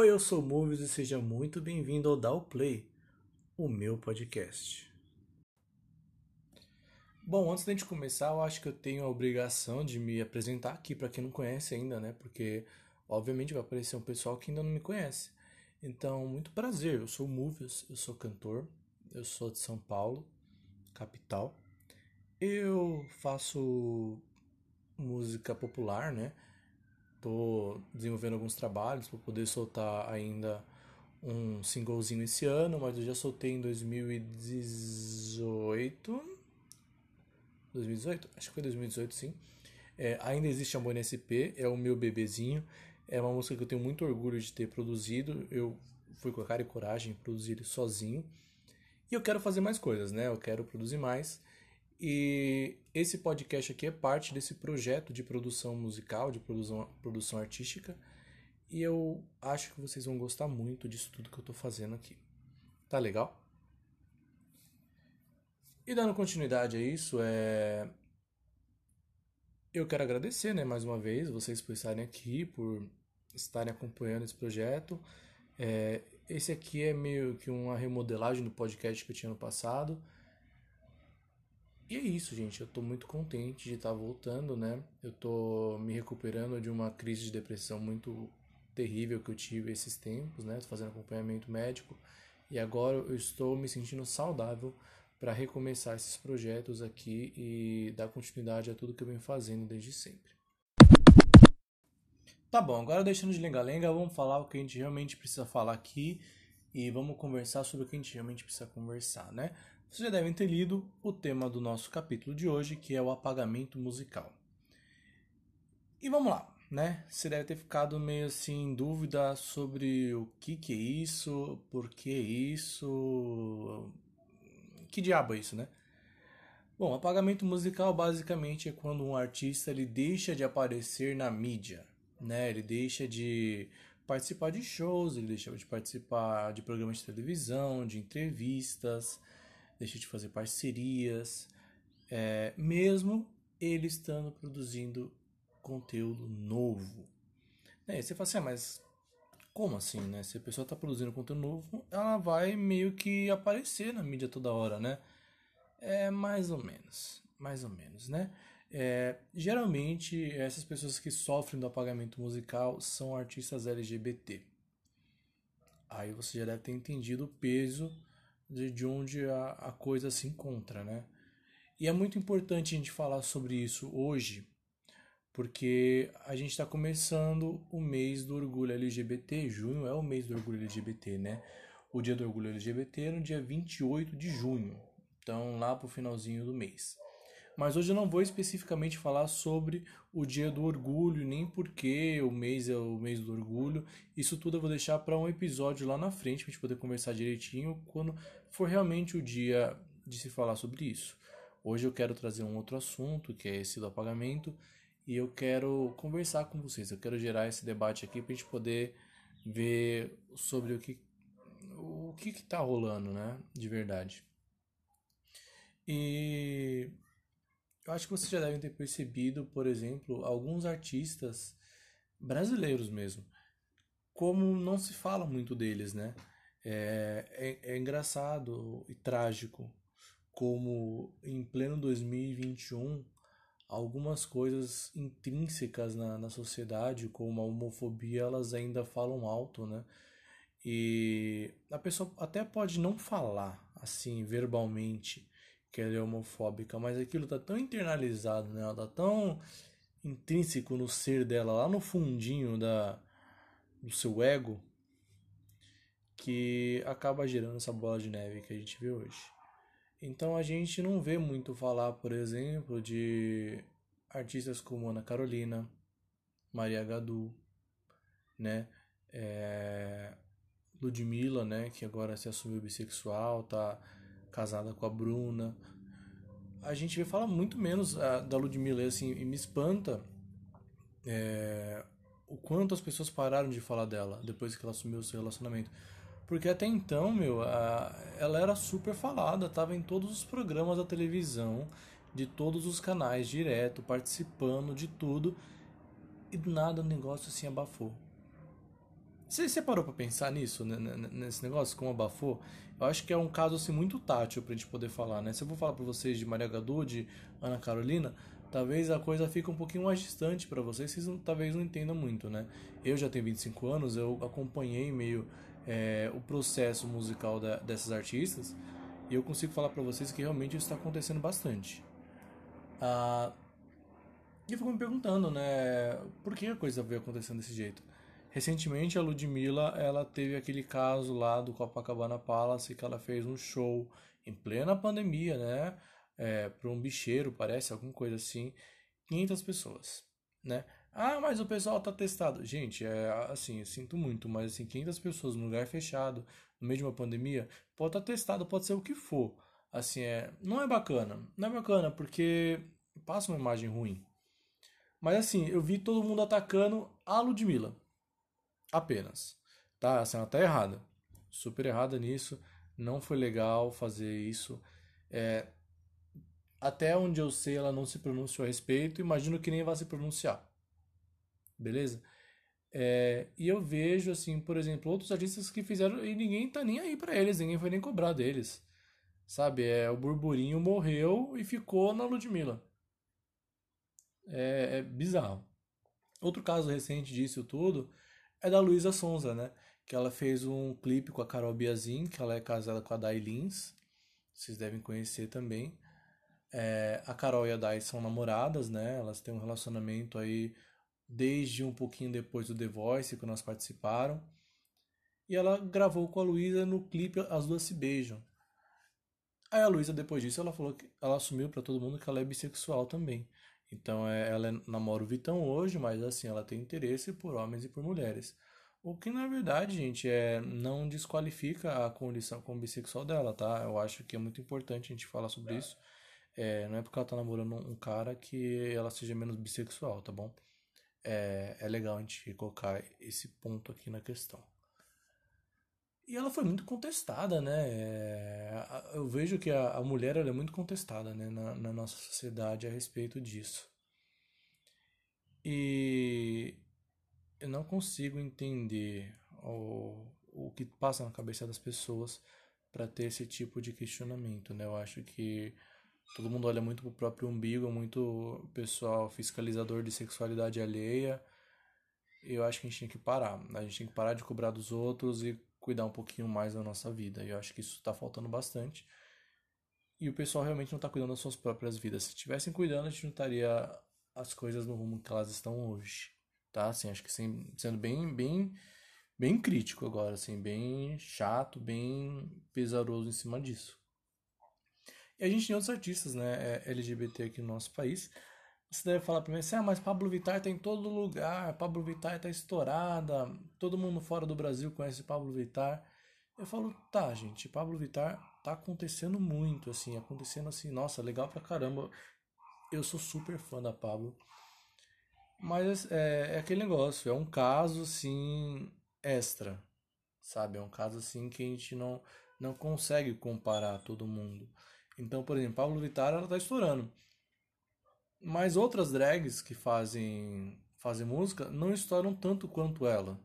Oi, eu sou Movies e seja muito bem-vindo ao Dow Play, o meu podcast. Bom, antes da gente começar, eu acho que eu tenho a obrigação de me apresentar aqui para quem não conhece ainda, né? Porque obviamente vai aparecer um pessoal que ainda não me conhece. Então, muito prazer, eu sou Movies, eu sou cantor, eu sou de São Paulo, capital. Eu faço música popular, né? Tô desenvolvendo alguns trabalhos para poder soltar ainda um singlezinho esse ano, mas eu já soltei em 2018. 2018? Acho que foi 2018, sim. É, ainda existe Amor SP, é o meu bebezinho. É uma música que eu tenho muito orgulho de ter produzido. Eu fui com a cara e coragem produzir sozinho. E eu quero fazer mais coisas, né? Eu quero produzir mais. E esse podcast aqui é parte desse projeto de produção musical, de produção, produção artística. E eu acho que vocês vão gostar muito disso tudo que eu estou fazendo aqui. Tá legal? E dando continuidade a isso, é... eu quero agradecer né, mais uma vez vocês por estarem aqui, por estarem acompanhando esse projeto. É... Esse aqui é meio que uma remodelagem do podcast que eu tinha no passado. E é isso, gente. Eu tô muito contente de estar tá voltando, né? Eu tô me recuperando de uma crise de depressão muito terrível que eu tive esses tempos, né? Tô fazendo acompanhamento médico e agora eu estou me sentindo saudável para recomeçar esses projetos aqui e dar continuidade a tudo que eu venho fazendo desde sempre. Tá bom, agora deixando de lenga-lenga, vamos falar o que a gente realmente precisa falar aqui e vamos conversar sobre o que a gente realmente precisa conversar, né? Vocês já devem ter lido o tema do nosso capítulo de hoje, que é o apagamento musical. E vamos lá, né? Você deve ter ficado meio assim em dúvida sobre o que, que é isso, por que isso, que diabo é isso, né? Bom, apagamento musical basicamente é quando um artista ele deixa de aparecer na mídia, né? Ele deixa de participar de shows, ele deixa de participar de programas de televisão, de entrevistas, deixa de fazer parcerias, é, mesmo ele estando produzindo conteúdo novo. É, você fala assim, ah, mas como assim, né? Se a pessoa está produzindo conteúdo novo, ela vai meio que aparecer na mídia toda hora, né? É mais ou menos, mais ou menos, né? É, geralmente, essas pessoas que sofrem do apagamento musical são artistas LGBT. Aí você já deve ter entendido o peso de, de onde a, a coisa se encontra, né? E é muito importante a gente falar sobre isso hoje, porque a gente está começando o mês do orgulho LGBT. Junho é o mês do orgulho LGBT, né? O dia do orgulho LGBT é no dia 28 de junho, então lá para o finalzinho do mês. Mas hoje eu não vou especificamente falar sobre o dia do orgulho, nem porque o mês é o mês do orgulho. Isso tudo eu vou deixar para um episódio lá na frente, para a gente poder conversar direitinho quando for realmente o dia de se falar sobre isso. Hoje eu quero trazer um outro assunto, que é esse do apagamento, e eu quero conversar com vocês. Eu quero gerar esse debate aqui para a gente poder ver sobre o que o que está rolando, né, de verdade. E eu acho que vocês já devem ter percebido, por exemplo, alguns artistas brasileiros mesmo, como não se fala muito deles, né? É, é, é engraçado e trágico como em pleno 2021 algumas coisas intrínsecas na, na sociedade, como a homofobia, elas ainda falam alto, né? E a pessoa até pode não falar assim verbalmente que ela é homofóbica, mas aquilo tá tão internalizado, né? Ela tá tão intrínseco no ser dela, lá no fundinho da, do seu ego, que acaba gerando essa bola de neve que a gente vê hoje. Então a gente não vê muito falar, por exemplo, de artistas como Ana Carolina, Maria Gadu, né? É... Ludmilla, né? Que agora se assumiu bissexual, tá casada com a Bruna. A gente vê falar muito menos uh, da Ludmilla, assim, e me espanta é, o quanto as pessoas pararam de falar dela depois que ela assumiu o seu relacionamento. Porque até então, meu, a, ela era super falada, tava em todos os programas da televisão, de todos os canais, direto, participando de tudo, e nada o negócio assim abafou. Você, parou pra pensar nisso, né, né, nesse negócio, como abafou? Eu acho que é um caso assim muito tátil pra gente poder falar, né? Se eu vou falar pra vocês de Maria Gadu, de Ana Carolina, talvez a coisa fique um pouquinho mais distante para vocês, vocês não, talvez não entendam muito, né? Eu já tenho 25 anos, eu acompanhei meio é, o processo musical da, dessas artistas e eu consigo falar para vocês que realmente isso está acontecendo bastante. Ah, e eu fico me perguntando, né, por que a coisa veio acontecendo desse jeito? Recentemente a Ludmilla, ela teve aquele caso lá do Copacabana Palace que ela fez um show em plena pandemia, né, é, para um bicheiro, parece, alguma coisa assim, 500 pessoas, né? Ah, mas o pessoal tá testado. Gente, é assim, sinto muito, mas assim, 500 pessoas num lugar fechado, no meio de uma pandemia, pode estar tá testado, pode ser o que for. Assim, é, não é bacana. Não é bacana porque passa uma imagem ruim. Mas assim, eu vi todo mundo atacando a Ludmilla. Apenas. Tá? Assim, ela tá errada. Super errada nisso. Não foi legal fazer isso. É, até onde eu sei, ela não se pronunciou a respeito. Imagino que nem vai se pronunciar beleza? É, e eu vejo, assim, por exemplo, outros artistas que fizeram e ninguém tá nem aí para eles, ninguém foi nem cobrar deles. Sabe? É, o Burburinho morreu e ficou na Ludmilla. É, é bizarro. Outro caso recente disso tudo é da Luísa Sonza, né? Que ela fez um clipe com a Carol Biazin, que ela é casada com a Dai Lins. Vocês devem conhecer também. É, a Carol e a Dai são namoradas, né? Elas têm um relacionamento aí desde um pouquinho depois do The Voice, que nós participaram. E ela gravou com a Luísa no clipe As Duas Se Beijam. Aí a Luísa, depois disso, ela falou que ela assumiu para todo mundo que ela é bissexual também. Então é, ela é, namora o Vitão hoje, mas assim, ela tem interesse por homens e por mulheres. O que na verdade, gente, é não desqualifica a condição como bissexual dela, tá? Eu acho que é muito importante a gente falar sobre isso. É, não é porque ela tá namorando um cara que ela seja menos bissexual, tá bom? é, é legal a gente colocar esse ponto aqui na questão. E ela foi muito contestada, né? É, eu vejo que a, mulher é muito contestada né? Na, na, nossa sociedade a respeito disso. E eu não consigo entender o, o que passa na cabeça das pessoas para ter esse tipo de questionamento, né? Eu acho que Todo mundo olha muito pro próprio umbigo, muito pessoal fiscalizador de sexualidade alheia. Eu acho que a gente tem que parar. A gente tem que parar de cobrar dos outros e cuidar um pouquinho mais da nossa vida. Eu acho que isso está faltando bastante. E o pessoal realmente não está cuidando das suas próprias vidas. Se estivessem cuidando, a gente não estaria as coisas no rumo que elas estão hoje. Tá? Assim, acho que sendo bem, bem, bem crítico agora, assim, bem chato, bem pesaroso em cima disso. E a gente tem outros artistas, né, é, LGBT aqui no nosso país. Você deve falar para mim assim, ah, mas Pablo Vittar tá em todo lugar, Pablo Vittar tá estourada, todo mundo fora do Brasil conhece Pablo Vittar. Eu falo, tá, gente, Pablo Vittar tá acontecendo muito, assim, acontecendo assim, nossa, legal pra caramba. Eu sou super fã da Pablo. Mas é, é aquele negócio, é um caso, assim, extra, sabe? É um caso, assim, que a gente não, não consegue comparar todo mundo. Então, por exemplo, Pablo Vittar ela tá estourando. Mas outras drags que fazem fazem música não estouram tanto quanto ela.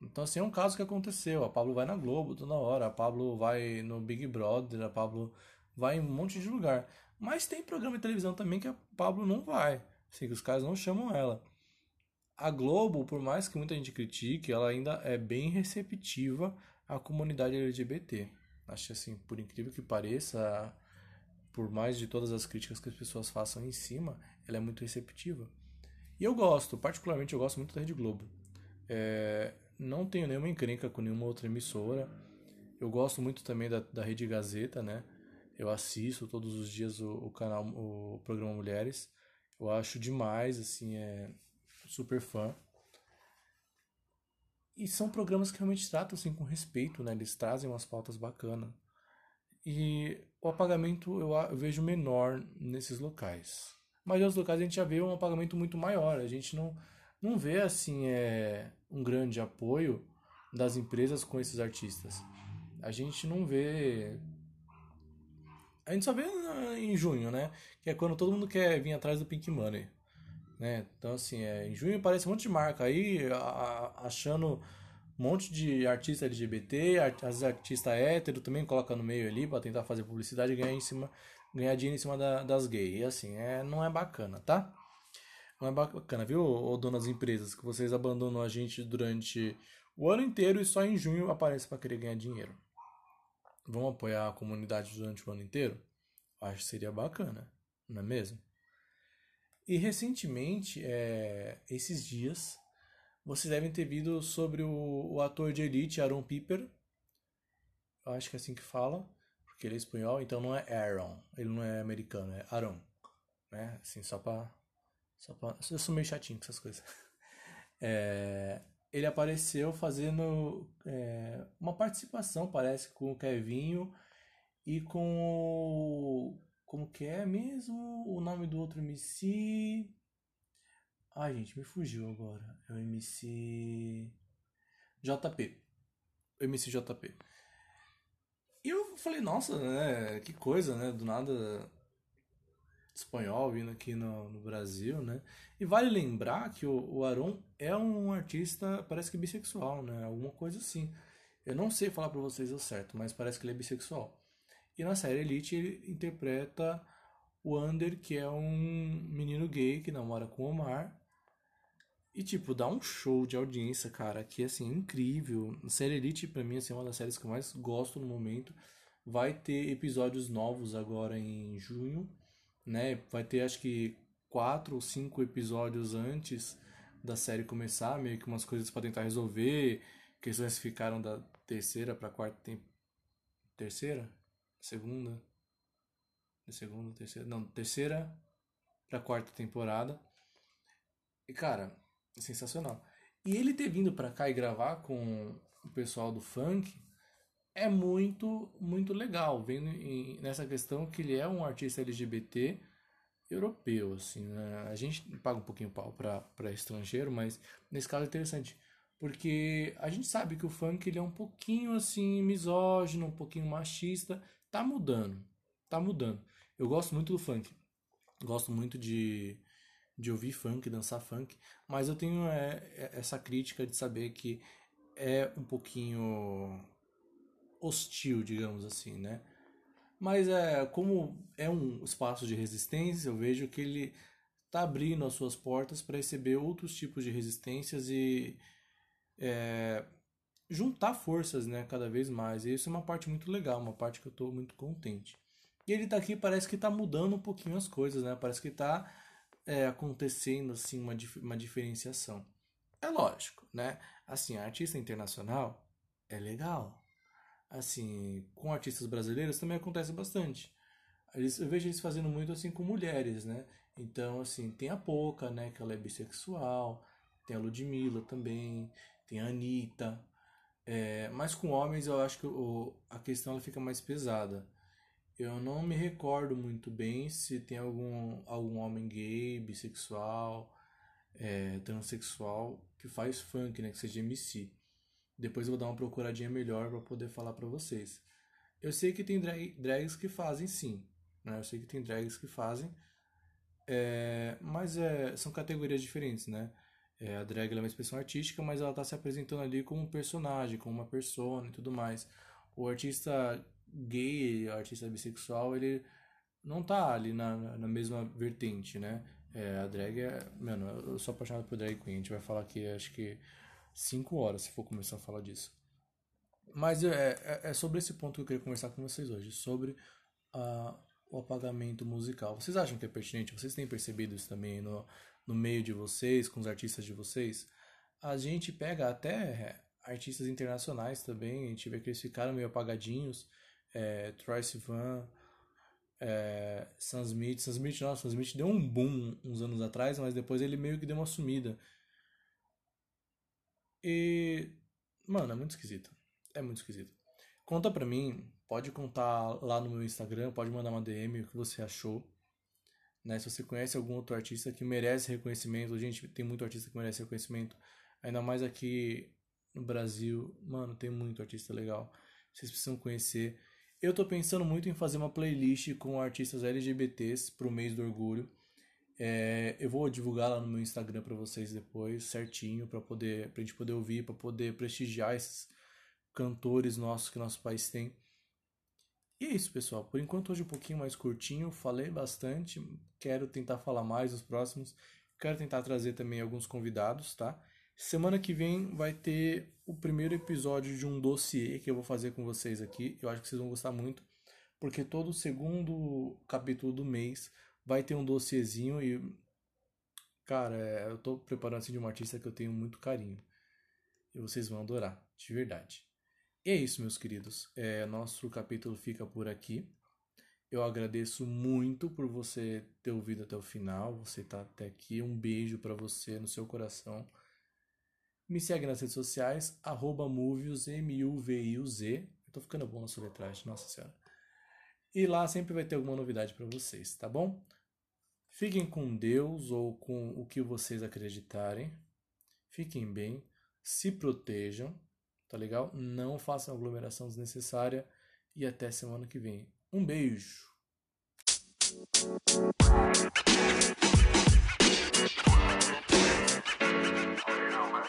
Então, assim, é um caso que aconteceu. A Pablo vai na Globo toda hora, a Pablo vai no Big Brother, a Pablo vai em um monte de lugar. Mas tem programa de televisão também que a Pablo não vai. Assim, que os caras não chamam ela. A Globo, por mais que muita gente critique, ela ainda é bem receptiva à comunidade LGBT. Acho assim, por incrível que pareça, por mais de todas as críticas que as pessoas façam em cima, ela é muito receptiva. E eu gosto, particularmente eu gosto muito da Rede Globo. É, não tenho nenhuma encrenca com nenhuma outra emissora. Eu gosto muito também da, da Rede Gazeta, né? Eu assisto todos os dias o, o canal, o programa Mulheres. Eu acho demais, assim, é super fã. E são programas que realmente tratam assim com respeito, né? Eles trazem umas pautas bacanas. E o apagamento eu, vejo menor nesses locais. Mas nos locais a gente já vê um apagamento muito maior. A gente não, não vê assim é, um grande apoio das empresas com esses artistas. A gente não vê. A gente só vê em junho, né? Que é quando todo mundo quer vir atrás do Pink Money. né? Então, assim, é, em junho aparece um monte de marca aí, a, achando um monte de artista LGBT, as artistas hétero também coloca no meio ali para tentar fazer publicidade e ganhar em cima, ganhar dinheiro em cima da, das gays. E assim, é, não é bacana, tá? Não é bacana, viu, ô, donas empresas, que vocês abandonam a gente durante o ano inteiro e só em junho aparece para querer ganhar dinheiro. Vão apoiar a comunidade durante o ano inteiro? Acho que seria bacana, não é mesmo? E recentemente, é, esses dias, vocês devem ter visto sobre o, o ator de Elite, Aaron Piper. Eu acho que é assim que fala, porque ele é espanhol, então não é Aaron, ele não é americano, é Aaron. Né? Assim, só pra, só pra. Eu sou meio chatinho com essas coisas. É, ele apareceu fazendo é, uma participação, parece, com o Kevinho e com o. Como que é mesmo? O nome do outro MC. Ai, gente, me fugiu agora. É o MC. JP. O MC JP. E eu falei, nossa, né? Que coisa, né? Do nada espanhol vindo aqui no, no Brasil, né? E vale lembrar que o, o Aron é um artista, parece que bissexual, né? Alguma coisa assim. Eu não sei falar para vocês o certo, mas parece que ele é bissexual. E na série Elite ele interpreta o Ander, que é um menino gay que namora com o Omar. E, tipo, dá um show de audiência, cara, que, assim, é incrível. Elite, pra mim, assim, é uma das séries que eu mais gosto no momento. Vai ter episódios novos agora em junho né? Vai ter acho que quatro ou cinco episódios antes da série começar, meio que umas coisas para tentar resolver, questões que ficaram da terceira para quarta tem terceira, segunda, segunda, terceira, não, terceira para quarta temporada. E cara, é sensacional. E ele ter vindo para cá e gravar com o pessoal do funk é muito, muito legal, vendo em, nessa questão que ele é um artista LGBT europeu, assim, né? A gente paga um pouquinho pau para estrangeiro, mas nesse caso é interessante, porque a gente sabe que o funk ele é um pouquinho, assim, misógino, um pouquinho machista, tá mudando, tá mudando. Eu gosto muito do funk, gosto muito de, de ouvir funk, dançar funk, mas eu tenho é, é essa crítica de saber que é um pouquinho hostil, digamos assim, né? Mas é, como é um espaço de resistência, eu vejo que ele está abrindo as suas portas para receber outros tipos de resistências e é, juntar forças né, cada vez mais. E isso é uma parte muito legal, uma parte que eu estou muito contente. E ele está aqui, parece que está mudando um pouquinho as coisas, né? Parece que está é, acontecendo assim uma, uma diferenciação. É lógico, né? Assim, a artista internacional é legal, assim, com artistas brasileiros também acontece bastante. Eles, eu vejo eles fazendo muito assim com mulheres, né? Então, assim, tem a Poca, né? Que ela é bissexual. Tem a Ludmilla também. Tem a Anitta. É, mas com homens eu acho que o, a questão ela fica mais pesada. Eu não me recordo muito bem se tem algum, algum homem gay, bissexual, é, transexual que faz funk, né? Que seja MC. Depois eu vou dar uma procuradinha melhor para poder falar para vocês. Eu sei que tem drag, drags que fazem sim, né? Eu sei que tem drags que fazem, é, mas é, são categorias diferentes, né? É, a drag é uma expressão artística, mas ela está se apresentando ali como um personagem, como uma persona e tudo mais. O artista gay, artista bissexual, ele não tá ali na, na mesma vertente, né? É, a drag é. Mano, eu sou apaixonado por drag queen. A gente vai falar aqui, acho que cinco horas se for começar a falar disso. Mas é, é, é sobre esse ponto que eu queria conversar com vocês hoje, sobre a, o apagamento musical. Vocês acham que é pertinente? Vocês têm percebido isso também no, no meio de vocês, com os artistas de vocês? A gente pega até artistas internacionais também, a gente vê que eles ficaram meio apagadinhos. É, Troy Sivan, é, Sam Smith. Sam Smith, Sam Smith deu um boom uns anos atrás, mas depois ele meio que deu uma sumida. E. Mano, é muito esquisito. É muito esquisito. Conta pra mim, pode contar lá no meu Instagram, pode mandar uma DM o que você achou. Né? Se você conhece algum outro artista que merece reconhecimento, gente, tem muito artista que merece reconhecimento, ainda mais aqui no Brasil, mano, tem muito artista legal. Vocês precisam conhecer. Eu tô pensando muito em fazer uma playlist com artistas LGBTs pro mês do orgulho. É, eu vou divulgar lá no meu Instagram para vocês depois, certinho, para poder, pra gente poder ouvir, para poder prestigiar esses cantores nossos que nosso país tem. E é isso, pessoal. Por enquanto hoje um pouquinho mais curtinho, falei bastante, quero tentar falar mais nos próximos. Quero tentar trazer também alguns convidados, tá? Semana que vem vai ter o primeiro episódio de um dossiê que eu vou fazer com vocês aqui. Eu acho que vocês vão gostar muito, porque todo segundo capítulo do mês vai ter um dossiêzinho e cara, é, eu tô preparando assim de uma artista que eu tenho muito carinho. E vocês vão adorar, de verdade. E é isso, meus queridos. É, nosso capítulo fica por aqui. Eu agradeço muito por você ter ouvido até o final, você tá até aqui. Um beijo para você no seu coração. Me segue nas redes sociais, arroba Movius, M-U-V-I-U-Z. Eu tô ficando bom na sua letragem, nossa senhora. E lá sempre vai ter alguma novidade para vocês, tá bom? Fiquem com Deus ou com o que vocês acreditarem. Fiquem bem, se protejam, tá legal? Não façam aglomeração desnecessária e até semana que vem. Um beijo!